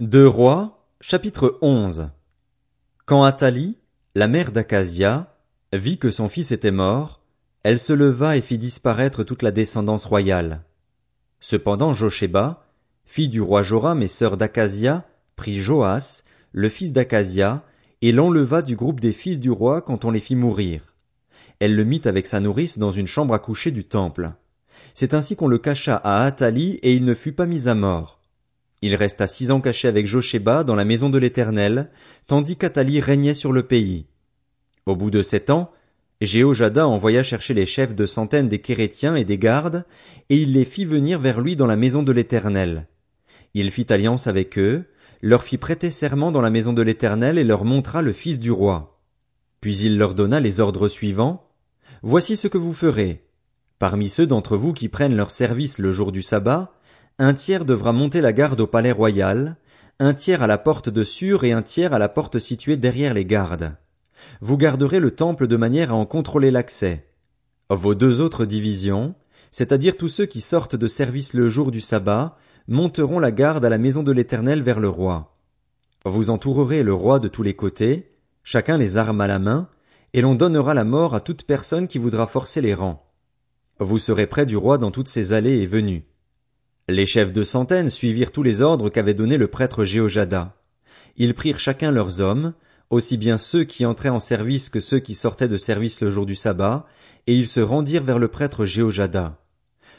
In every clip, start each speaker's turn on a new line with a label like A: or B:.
A: Deux Rois, chapitre 11 Quand Athalie, la mère d'Acasia, vit que son fils était mort, elle se leva et fit disparaître toute la descendance royale. Cependant Josheba, fille du roi Joram et sœur d'Acasia, prit Joas, le fils d'Acasia, et l'enleva du groupe des fils du roi quand on les fit mourir. Elle le mit avec sa nourrice dans une chambre à coucher du temple. C'est ainsi qu'on le cacha à Athalie et il ne fut pas mis à mort. Il resta six ans caché avec Josheba dans la maison de l'Éternel, tandis qu'Athalie régnait sur le pays. Au bout de sept ans, Jéhojada envoya chercher les chefs de centaines des Kérétiens et des gardes, et il les fit venir vers lui dans la maison de l'Éternel. Il fit alliance avec eux, leur fit prêter serment dans la maison de l'Éternel et leur montra le fils du roi. Puis il leur donna les ordres suivants. Voici ce que vous ferez. Parmi ceux d'entre vous qui prennent leur service le jour du sabbat, un tiers devra monter la garde au palais royal, un tiers à la porte de Sûr et un tiers à la porte située derrière les gardes. Vous garderez le temple de manière à en contrôler l'accès. Vos deux autres divisions, c'est-à-dire tous ceux qui sortent de service le jour du sabbat, monteront la garde à la maison de l'Éternel vers le roi. Vous entourerez le roi de tous les côtés, chacun les armes à la main, et l'on donnera la mort à toute personne qui voudra forcer les rangs. Vous serez près du roi dans toutes ses allées et venues. Les chefs de centaines suivirent tous les ordres qu'avait donnés le prêtre Jéhojada. Ils prirent chacun leurs hommes, aussi bien ceux qui entraient en service que ceux qui sortaient de service le jour du sabbat, et ils se rendirent vers le prêtre Jéhojada.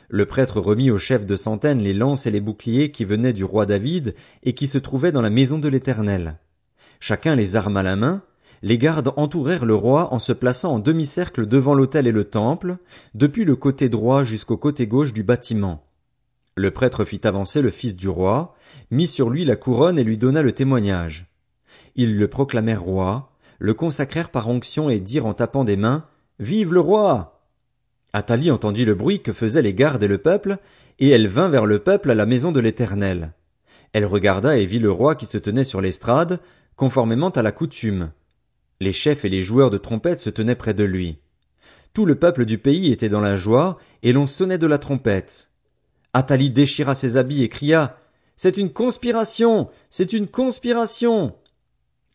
A: Le prêtre remit aux chefs de centaines les lances et les boucliers qui venaient du roi David et qui se trouvaient dans la maison de l'Éternel. Chacun les armes à la main, les gardes entourèrent le roi en se plaçant en demi-cercle devant l'autel et le temple, depuis le côté droit jusqu'au côté gauche du bâtiment. Le prêtre fit avancer le fils du roi, mit sur lui la couronne et lui donna le témoignage. Ils le proclamèrent roi, le consacrèrent par onction et dirent en tapant des mains, Vive le roi! Athalie entendit le bruit que faisaient les gardes et le peuple, et elle vint vers le peuple à la maison de l'Éternel. Elle regarda et vit le roi qui se tenait sur l'estrade, conformément à la coutume. Les chefs et les joueurs de trompettes se tenaient près de lui. Tout le peuple du pays était dans la joie, et l'on sonnait de la trompette. Athalie déchira ses habits et cria. C'est une conspiration. C'est une conspiration.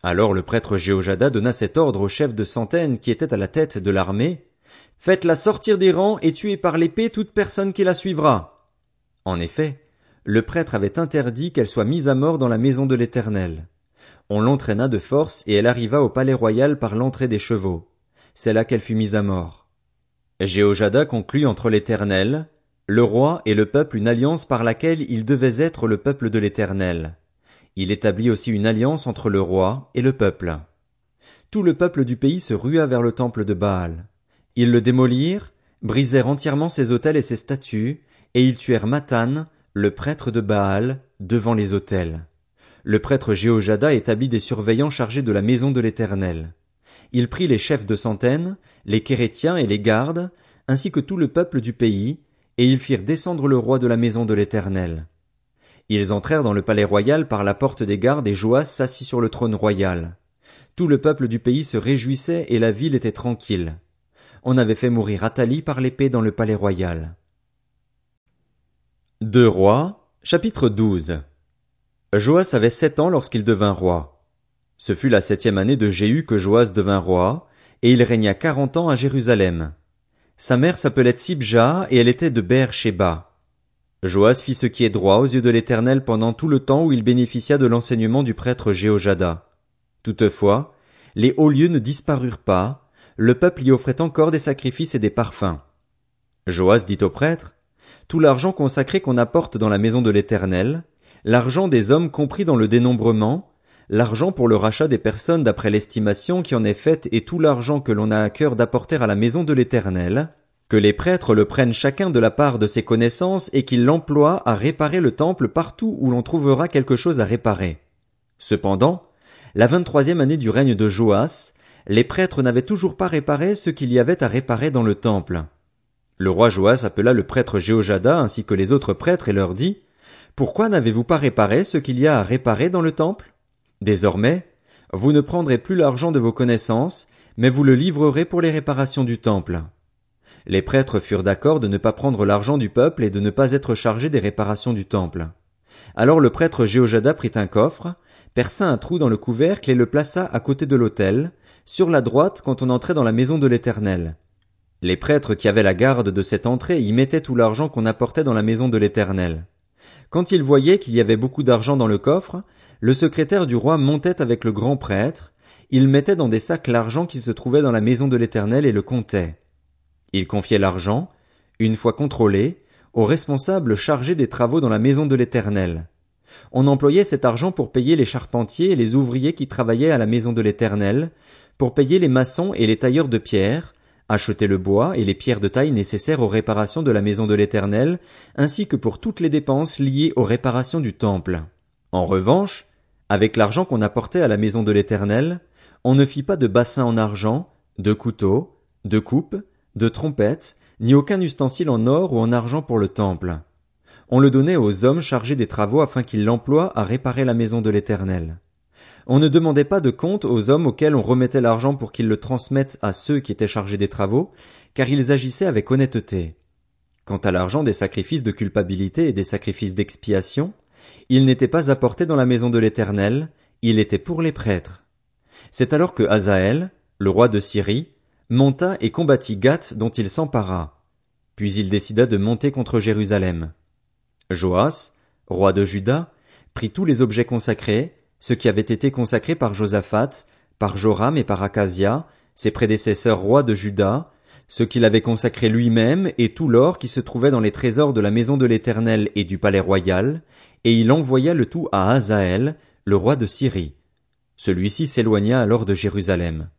A: Alors le prêtre Jéhojada donna cet ordre aux chefs de centaines qui étaient à la tête de l'armée. Faites-la sortir des rangs et tuez par l'épée toute personne qui la suivra. En effet, le prêtre avait interdit qu'elle soit mise à mort dans la maison de l'Éternel. On l'entraîna de force et elle arriva au palais royal par l'entrée des chevaux. C'est là qu'elle fut mise à mort. Jéhojada conclut entre l'Éternel, le roi et le peuple une alliance par laquelle il devait être le peuple de l'Éternel. Il établit aussi une alliance entre le roi et le peuple. Tout le peuple du pays se rua vers le temple de Baal. Ils le démolirent, brisèrent entièrement ses autels et ses statues, et ils tuèrent Mathan, le prêtre de Baal, devant les autels le prêtre Jéhojada établit des surveillants chargés de la maison de l'Éternel. Il prit les chefs de centaines, les Kérétiens et les gardes, ainsi que tout le peuple du pays, et ils firent descendre le roi de la maison de l'Éternel. Ils entrèrent dans le palais royal par la porte des gardes et Joas s'assit sur le trône royal. Tout le peuple du pays se réjouissait et la ville était tranquille. On avait fait mourir Athalie par l'épée dans le palais royal. Deux rois, chapitre 12 Joas avait sept ans lorsqu'il devint roi. Ce fut la septième année de Jéhu que Joas devint roi, et il régna quarante ans à Jérusalem. Sa mère s'appelait Tsibja, et elle était de Ber Sheba. Joas fit ce qui est droit aux yeux de l'Éternel pendant tout le temps où il bénéficia de l'enseignement du prêtre Jéhojada. Toutefois, les hauts lieux ne disparurent pas, le peuple y offrait encore des sacrifices et des parfums. Joas dit au prêtre, Tout l'argent consacré qu'on apporte dans la maison de l'Éternel, l'argent des hommes compris dans le dénombrement, l'argent pour le rachat des personnes d'après l'estimation qui en est faite et tout l'argent que l'on a à cœur d'apporter à la maison de l'Éternel, que les prêtres le prennent chacun de la part de ses connaissances et qu'ils l'emploient à réparer le temple partout où l'on trouvera quelque chose à réparer. Cependant, la vingt-troisième année du règne de Joas, les prêtres n'avaient toujours pas réparé ce qu'il y avait à réparer dans le temple. Le roi Joas appela le prêtre Jéhojada ainsi que les autres prêtres et leur dit, pourquoi n'avez-vous pas réparé ce qu'il y a à réparer dans le temple? Désormais, vous ne prendrez plus l'argent de vos connaissances, mais vous le livrerez pour les réparations du temple. Les prêtres furent d'accord de ne pas prendre l'argent du peuple et de ne pas être chargés des réparations du temple. Alors le prêtre Jéhojada prit un coffre, perça un trou dans le couvercle et le plaça à côté de l'autel, sur la droite quand on entrait dans la maison de l'Éternel. Les prêtres qui avaient la garde de cette entrée y mettaient tout l'argent qu'on apportait dans la maison de l'Éternel. Quand ils voyaient qu'il y avait beaucoup d'argent dans le coffre, le secrétaire du roi montait avec le grand prêtre, il mettait dans des sacs l'argent qui se trouvait dans la maison de l'Éternel et le comptait. Il confiait l'argent, une fois contrôlé, aux responsables chargés des travaux dans la maison de l'Éternel. On employait cet argent pour payer les charpentiers et les ouvriers qui travaillaient à la maison de l'Éternel, pour payer les maçons et les tailleurs de pierre, acheter le bois et les pierres de taille nécessaires aux réparations de la maison de l'Éternel, ainsi que pour toutes les dépenses liées aux réparations du temple. En revanche, avec l'argent qu'on apportait à la maison de l'Éternel, on ne fit pas de bassin en argent, de couteaux, de coupes, de trompettes, ni aucun ustensile en or ou en argent pour le temple. On le donnait aux hommes chargés des travaux afin qu'ils l'emploient à réparer la maison de l'Éternel. On ne demandait pas de compte aux hommes auxquels on remettait l'argent pour qu'ils le transmettent à ceux qui étaient chargés des travaux, car ils agissaient avec honnêteté. Quant à l'argent des sacrifices de culpabilité et des sacrifices d'expiation, il n'était pas apporté dans la maison de l'Éternel, il était pour les prêtres. C'est alors que Hazaël, le roi de Syrie, monta et combattit Gath dont il s'empara. Puis il décida de monter contre Jérusalem. Joas, roi de Juda, prit tous les objets consacrés, ce qui avait été consacré par Josaphat, par Joram et par Acasia, ses prédécesseurs rois de Juda, ce qu'il avait consacré lui-même et tout l'or qui se trouvait dans les trésors de la maison de l'Éternel et du palais royal, et il envoya le tout à Hazaël, le roi de Syrie. Celui-ci s'éloigna alors de Jérusalem.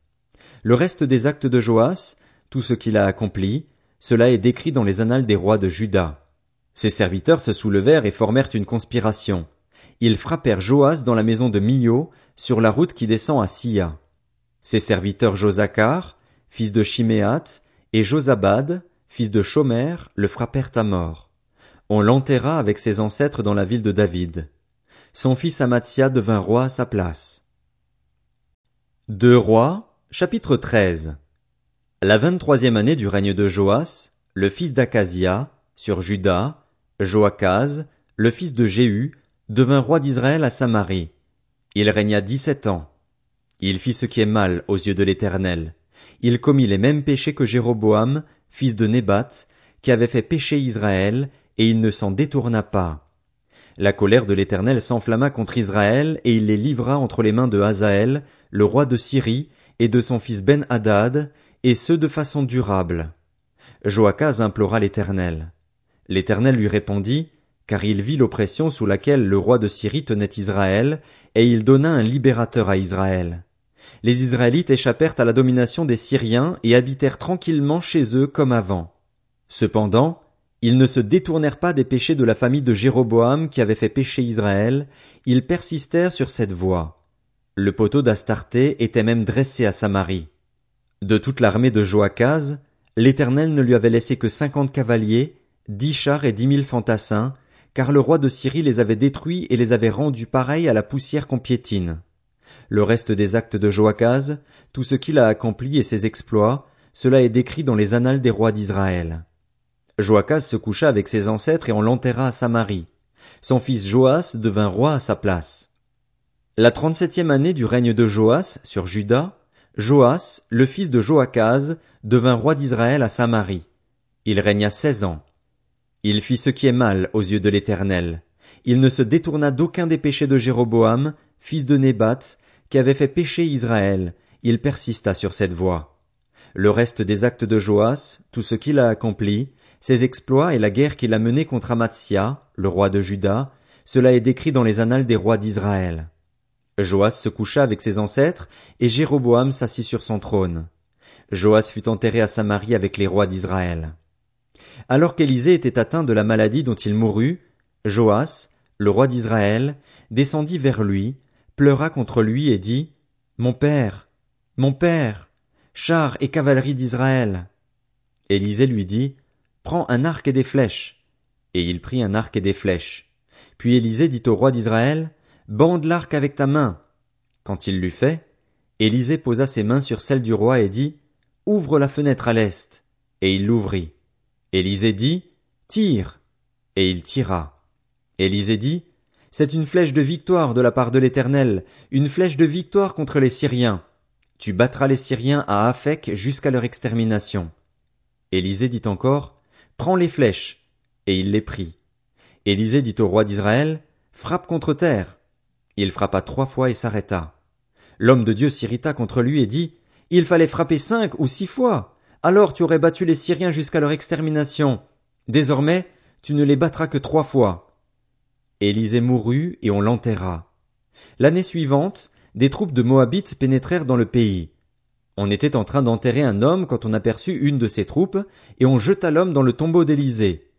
A: Le reste des actes de Joas, tout ce qu'il a accompli, cela est décrit dans les annales des rois de Juda. Ses serviteurs se soulevèrent et formèrent une conspiration ils frappèrent Joas dans la maison de Mio, sur la route qui descend à Sia. Ses serviteurs Josachar, fils de Chiméat, et Josabad, fils de Shomer, le frappèrent à mort. On l'enterra avec ses ancêtres dans la ville de David. Son fils Amatia devint roi à sa place. Deux rois, chapitre 13. La vingt-troisième année du règne de Joas, le fils d'Acasia, sur Juda, Joachaz, le fils de Jéhu, devint roi d'Israël à Samarie. Il régna dix-sept ans. Il fit ce qui est mal aux yeux de l'Éternel. Il commit les mêmes péchés que Jéroboam, fils de Nébat, qui avait fait pécher Israël, et il ne s'en détourna pas. La colère de l'Éternel s'enflamma contre Israël, et il les livra entre les mains de Hazaël, le roi de Syrie, et de son fils Ben-Hadad, et ce de façon durable. Joachaz implora l'Éternel. L'Éternel lui répondit, car il vit l'oppression sous laquelle le roi de Syrie tenait Israël, et il donna un libérateur à Israël. Les Israélites échappèrent à la domination des Syriens et habitèrent tranquillement chez eux comme avant. Cependant, ils ne se détournèrent pas des péchés de la famille de Jéroboam qui avait fait pécher Israël, ils persistèrent sur cette voie. Le poteau d'Astarté était même dressé à Samarie. De toute l'armée de Joachaz, l'Éternel ne lui avait laissé que cinquante cavaliers, dix chars et dix mille fantassins, car le roi de Syrie les avait détruits et les avait rendus pareils à la poussière qu'on piétine. Le reste des actes de Joachaz, tout ce qu'il a accompli et ses exploits, cela est décrit dans les annales des rois d'Israël. Joachaz se coucha avec ses ancêtres et on l'enterra à Samarie. Son fils Joas devint roi à sa place. La trente-septième année du règne de Joas sur Juda, Joas, le fils de Joachaz, devint roi d'Israël à Samarie. Il régna seize ans. Il fit ce qui est mal aux yeux de l'Éternel. Il ne se détourna d'aucun des péchés de Jéroboam, fils de Nébat, qui avait fait pécher Israël. Il persista sur cette voie. Le reste des actes de Joas, tout ce qu'il a accompli, ses exploits et la guerre qu'il a menée contre Amatzia, le roi de Juda, cela est décrit dans les annales des rois d'Israël. Joas se coucha avec ses ancêtres, et Jéroboam s'assit sur son trône. Joas fut enterré à Samarie avec les rois d'Israël. Alors qu'Élisée était atteint de la maladie dont il mourut, Joas, le roi d'Israël, descendit vers lui, pleura contre lui et dit, Mon père, mon père, chars et cavalerie d'Israël. Élisée lui dit, Prends un arc et des flèches. Et il prit un arc et des flèches. Puis Élisée dit au roi d'Israël, Bande l'arc avec ta main. Quand il l'eut fait, Élisée posa ses mains sur celles du roi et dit, Ouvre la fenêtre à l'est. Et il l'ouvrit. Élisée dit, Tire. Et il tira. Élisée dit, C'est une flèche de victoire de la part de l'Éternel, une flèche de victoire contre les Syriens. Tu battras les Syriens à Aphek jusqu'à leur extermination. Élisée dit encore, Prends les flèches. Et il les prit. Élisée dit au roi d'Israël, Frappe contre terre. Il frappa trois fois et s'arrêta. L'homme de Dieu s'irrita contre lui et dit, Il fallait frapper cinq ou six fois. Alors tu aurais battu les Syriens jusqu'à leur extermination. Désormais, tu ne les battras que trois fois. Élisée mourut et on l'enterra. L'année suivante, des troupes de Moabites pénétrèrent dans le pays. On était en train d'enterrer un homme quand on aperçut une de ces troupes, et on jeta l'homme dans le tombeau d'Élysée.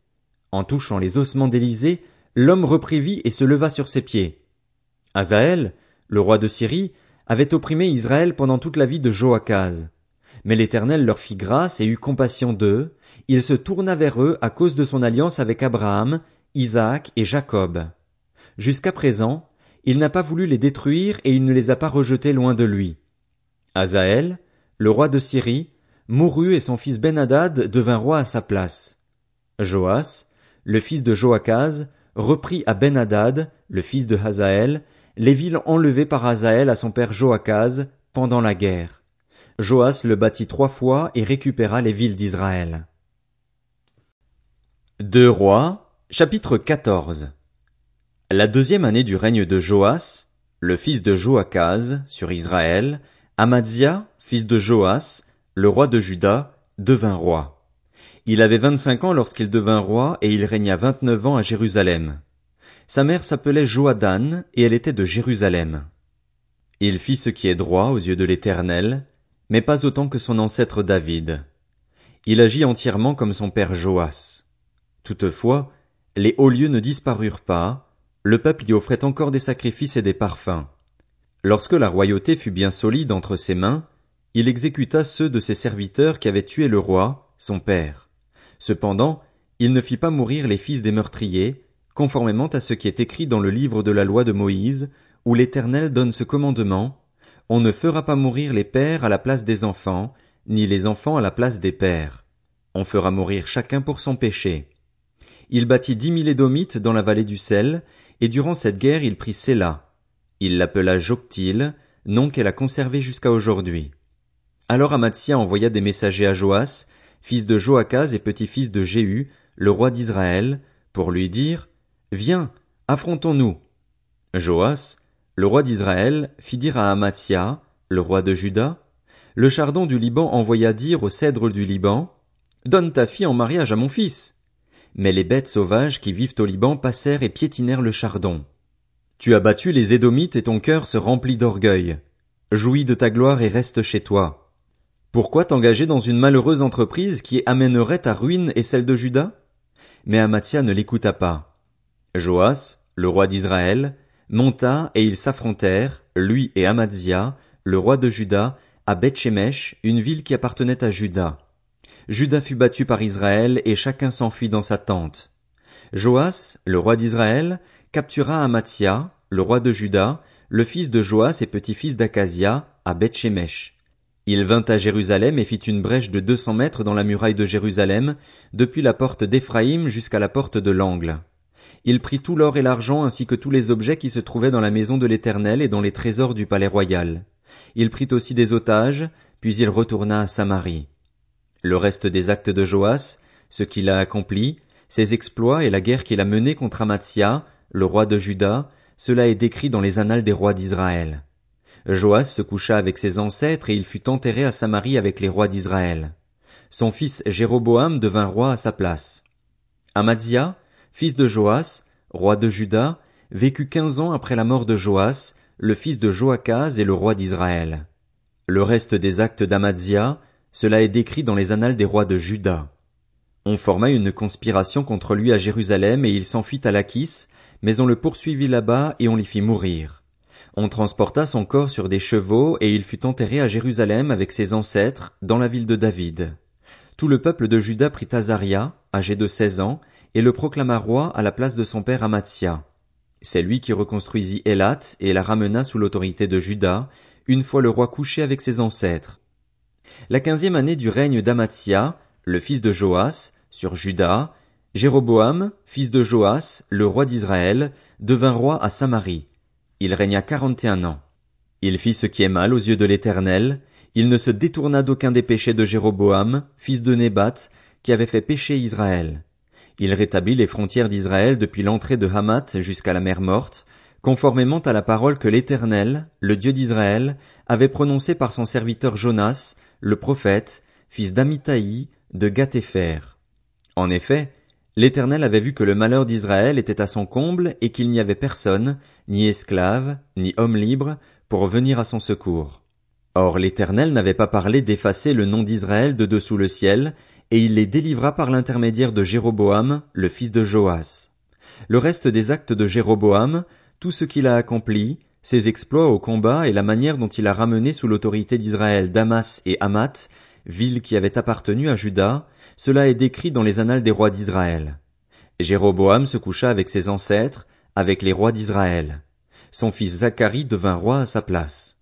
A: En touchant les ossements d'Élysée, l'homme reprit vie et se leva sur ses pieds. Azaël, le roi de Syrie, avait opprimé Israël pendant toute la vie de Joachaz. Mais l'Éternel leur fit grâce et eut compassion d'eux, il se tourna vers eux à cause de son alliance avec Abraham, Isaac et Jacob. Jusqu'à présent, il n'a pas voulu les détruire et il ne les a pas rejetés loin de lui. Azaël, le roi de Syrie, mourut et son fils Ben-Hadad devint roi à sa place. Joas, le fils de Joachaz, reprit à Ben-Hadad, le fils de Hazaël, les villes enlevées par Hazaël à son père Joachaz pendant la guerre. Joas le bâtit trois fois et récupéra les villes d'Israël. Deux rois, chapitre 14 La deuxième année du règne de Joas, le fils de Joachaz, sur Israël, Amadzia, fils de Joas, le roi de Juda, devint roi. Il avait vingt-cinq ans lorsqu'il devint roi et il régna vingt-neuf ans à Jérusalem. Sa mère s'appelait Joadan, et elle était de Jérusalem. Il fit ce qui est droit aux yeux de l'Éternel, mais pas autant que son ancêtre David. Il agit entièrement comme son père Joas. Toutefois, les hauts lieux ne disparurent pas, le peuple y offrait encore des sacrifices et des parfums. Lorsque la royauté fut bien solide entre ses mains, il exécuta ceux de ses serviteurs qui avaient tué le roi, son père. Cependant, il ne fit pas mourir les fils des meurtriers, conformément à ce qui est écrit dans le livre de la loi de Moïse, où l'Éternel donne ce commandement, On ne fera pas mourir les pères à la place des enfants, ni les enfants à la place des pères. On fera mourir chacun pour son péché. Il bâtit dix mille édomites dans la vallée du sel, et durant cette guerre il prit Séla. Il l'appela Joctile, nom qu'elle a conservé jusqu'à aujourd'hui. Alors Amathia envoya des messagers à Joas, fils de Joachaz et petit-fils de Jéhu, le roi d'Israël, pour lui dire, Viens, affrontons-nous. Joas, le roi d'Israël, fit dire à Amathia, le roi de Juda, le chardon du Liban envoya dire au cèdre du Liban, Donne ta fille en mariage à mon fils. Mais les bêtes sauvages qui vivent au Liban passèrent et piétinèrent le chardon. Tu as battu les Édomites et ton cœur se remplit d'orgueil. Jouis de ta gloire et reste chez toi. Pourquoi t'engager dans une malheureuse entreprise qui amènerait ta ruine et celle de Juda? Mais Amathia ne l'écouta pas. Joas, le roi d'Israël, monta et ils s'affrontèrent, lui et Amadzia, le roi de Juda, à Bethshemesh, une ville qui appartenait à Juda. Juda fut battu par Israël et chacun s'enfuit dans sa tente. Joas, le roi d'Israël, captura Amathia, le roi de Juda, le fils de Joas et petit-fils d'Akazia, à Bethshemesh. Il vint à Jérusalem et fit une brèche de deux cents mètres dans la muraille de Jérusalem, depuis la porte d'Éphraïm jusqu'à la porte de l'angle. Il prit tout l'or et l'argent ainsi que tous les objets qui se trouvaient dans la maison de l'Éternel et dans les trésors du palais royal. Il prit aussi des otages, puis il retourna à Samarie. Le reste des actes de Joas, ce qu'il a accompli, ses exploits et la guerre qu'il a menée contre Amathia, le roi de Juda, cela est décrit dans les annales des rois d'Israël. Joas se coucha avec ses ancêtres et il fut enterré à Samarie avec les rois d'Israël. Son fils Jéroboam devint roi à sa place. Amathia, fils de Joas, roi de Juda, vécut quinze ans après la mort de Joas, le fils de Joachaz et le roi d'Israël. Le reste des actes d'Amadzia, cela est décrit dans les annales des rois de Juda. On forma une conspiration contre lui à Jérusalem et il s'enfuit à Lachis, mais on le poursuivit là-bas et on l'y fit mourir. On transporta son corps sur des chevaux et il fut enterré à Jérusalem avec ses ancêtres, dans la ville de David. Tout le peuple de Juda prit Azaria, âgé de seize ans, et le proclama roi à la place de son père Amathia. C'est lui qui reconstruisit Elat et la ramena sous l'autorité de Juda, une fois le roi couché avec ses ancêtres. La quinzième année du règne d'Amathia, le fils de Joas, sur Juda, Jéroboam, fils de Joas, le roi d'Israël, devint roi à Samarie. Il régna quarante et un ans. Il fit ce qui est mal aux yeux de l'Éternel, il ne se détourna d'aucun des péchés de Jéroboam, fils de Nébat, qui avait fait pécher Israël. Il rétablit les frontières d'Israël depuis l'entrée de Hamath jusqu'à la mer morte, conformément à la parole que l'Éternel, le Dieu d'Israël, avait prononcée par son serviteur Jonas, le prophète, fils d'Amitai, de Gathépher. En effet, l'Éternel avait vu que le malheur d'Israël était à son comble et qu'il n'y avait personne, ni esclave, ni homme libre, pour venir à son secours. Or l'Éternel n'avait pas parlé d'effacer le nom d'Israël de dessous le ciel, et il les délivra par l'intermédiaire de Jéroboam, le fils de Joas. Le reste des actes de Jéroboam, tout ce qu'il a accompli, ses exploits au combat et la manière dont il a ramené sous l'autorité d'Israël Damas et Hamath, villes qui avaient appartenu à Juda, cela est décrit dans les annales des rois d'Israël. Jéroboam se coucha avec ses ancêtres, avec les rois d'Israël. Son fils Zacharie devint roi à sa place.